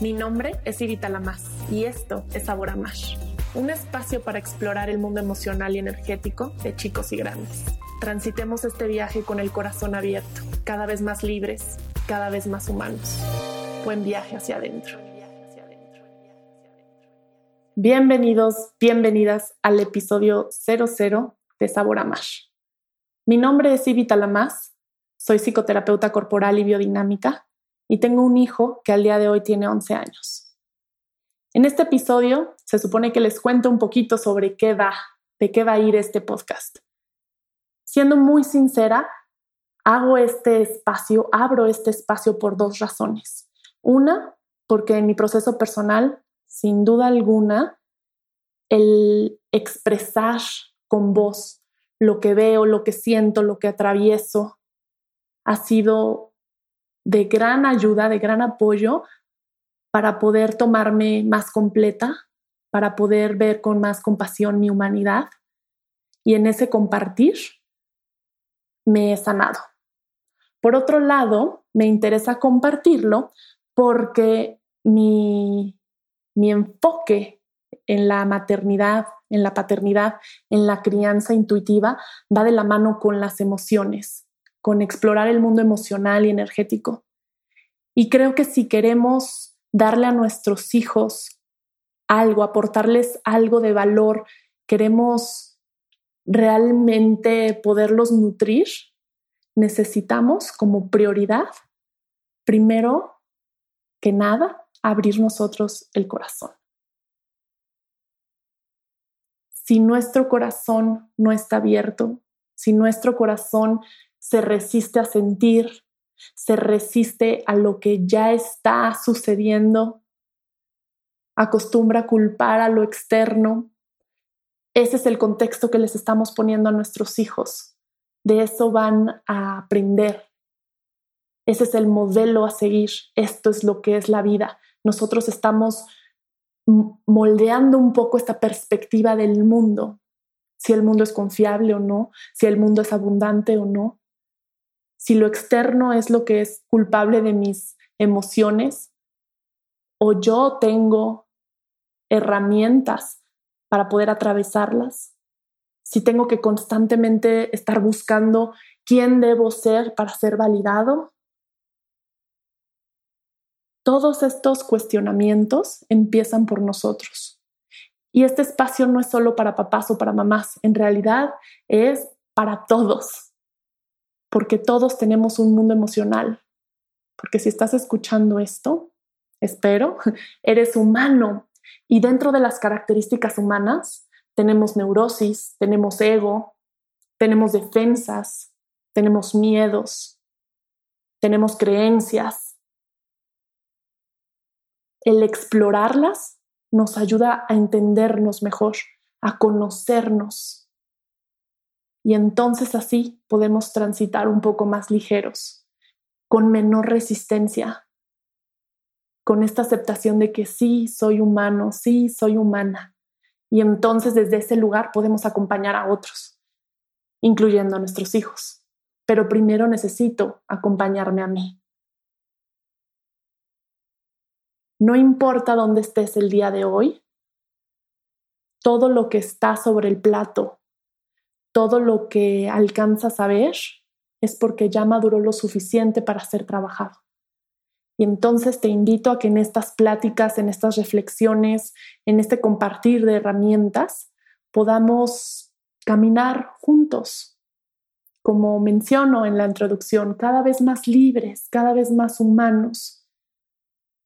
Mi nombre es Irita Lamas y esto es Sabor a un espacio para explorar el mundo emocional y energético de chicos y grandes. Transitemos este viaje con el corazón abierto, cada vez más libres, cada vez más humanos. Buen viaje hacia adentro. Bienvenidos, bienvenidas al episodio 00 de Sabor a. Mi nombre es Ivita Lamas, soy psicoterapeuta corporal y biodinámica y tengo un hijo que al día de hoy tiene 11 años. En este episodio se supone que les cuento un poquito sobre qué va, de qué va a ir este podcast. Siendo muy sincera, hago este espacio, abro este espacio por dos razones. Una, porque en mi proceso personal, sin duda alguna, el expresar con voz lo que veo, lo que siento, lo que atravieso, ha sido de gran ayuda, de gran apoyo para poder tomarme más completa, para poder ver con más compasión mi humanidad y en ese compartir me he sanado. Por otro lado, me interesa compartirlo porque mi, mi enfoque en la maternidad, en la paternidad, en la crianza intuitiva, va de la mano con las emociones, con explorar el mundo emocional y energético. Y creo que si queremos darle a nuestros hijos algo, aportarles algo de valor, queremos realmente poderlos nutrir, necesitamos como prioridad, primero que nada, abrir nosotros el corazón. Si nuestro corazón no está abierto, si nuestro corazón se resiste a sentir, se resiste a lo que ya está sucediendo, acostumbra a culpar a lo externo. Ese es el contexto que les estamos poniendo a nuestros hijos. De eso van a aprender. Ese es el modelo a seguir. Esto es lo que es la vida. Nosotros estamos moldeando un poco esta perspectiva del mundo, si el mundo es confiable o no, si el mundo es abundante o no si lo externo es lo que es culpable de mis emociones o yo tengo herramientas para poder atravesarlas, si tengo que constantemente estar buscando quién debo ser para ser validado. Todos estos cuestionamientos empiezan por nosotros. Y este espacio no es solo para papás o para mamás, en realidad es para todos porque todos tenemos un mundo emocional. Porque si estás escuchando esto, espero, eres humano y dentro de las características humanas tenemos neurosis, tenemos ego, tenemos defensas, tenemos miedos, tenemos creencias. El explorarlas nos ayuda a entendernos mejor, a conocernos y entonces así podemos transitar un poco más ligeros, con menor resistencia, con esta aceptación de que sí, soy humano, sí, soy humana. Y entonces desde ese lugar podemos acompañar a otros, incluyendo a nuestros hijos. Pero primero necesito acompañarme a mí. No importa dónde estés el día de hoy, todo lo que está sobre el plato todo lo que alcanzas a ver es porque ya maduró lo suficiente para ser trabajado. Y entonces te invito a que en estas pláticas, en estas reflexiones, en este compartir de herramientas, podamos caminar juntos, como menciono en la introducción, cada vez más libres, cada vez más humanos.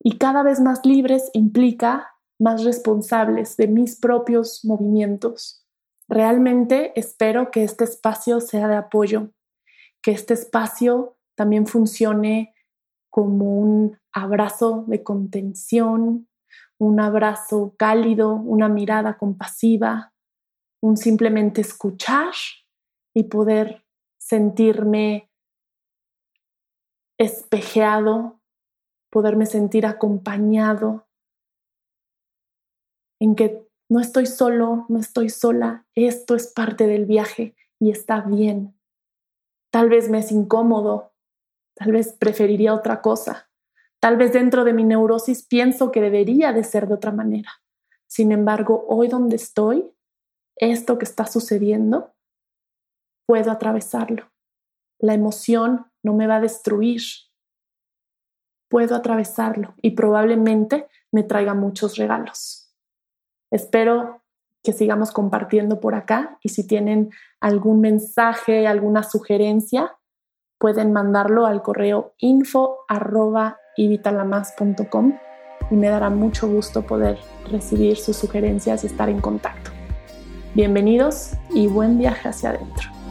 Y cada vez más libres implica más responsables de mis propios movimientos, Realmente espero que este espacio sea de apoyo, que este espacio también funcione como un abrazo de contención, un abrazo cálido, una mirada compasiva, un simplemente escuchar y poder sentirme espejeado, poderme sentir acompañado, en que no estoy solo, no estoy sola, esto es parte del viaje y está bien. Tal vez me es incómodo, tal vez preferiría otra cosa, Tal vez dentro de mi neurosis pienso que debería de ser de otra manera. Sin embargo, hoy donde estoy, esto que está sucediendo, puedo atravesarlo. La emoción no me va a destruir. Puedo atravesarlo y probablemente me traiga muchos regalos. Espero que sigamos compartiendo por acá y si tienen algún mensaje, alguna sugerencia, pueden mandarlo al correo info y me dará mucho gusto poder recibir sus sugerencias y estar en contacto. Bienvenidos y buen viaje hacia adentro.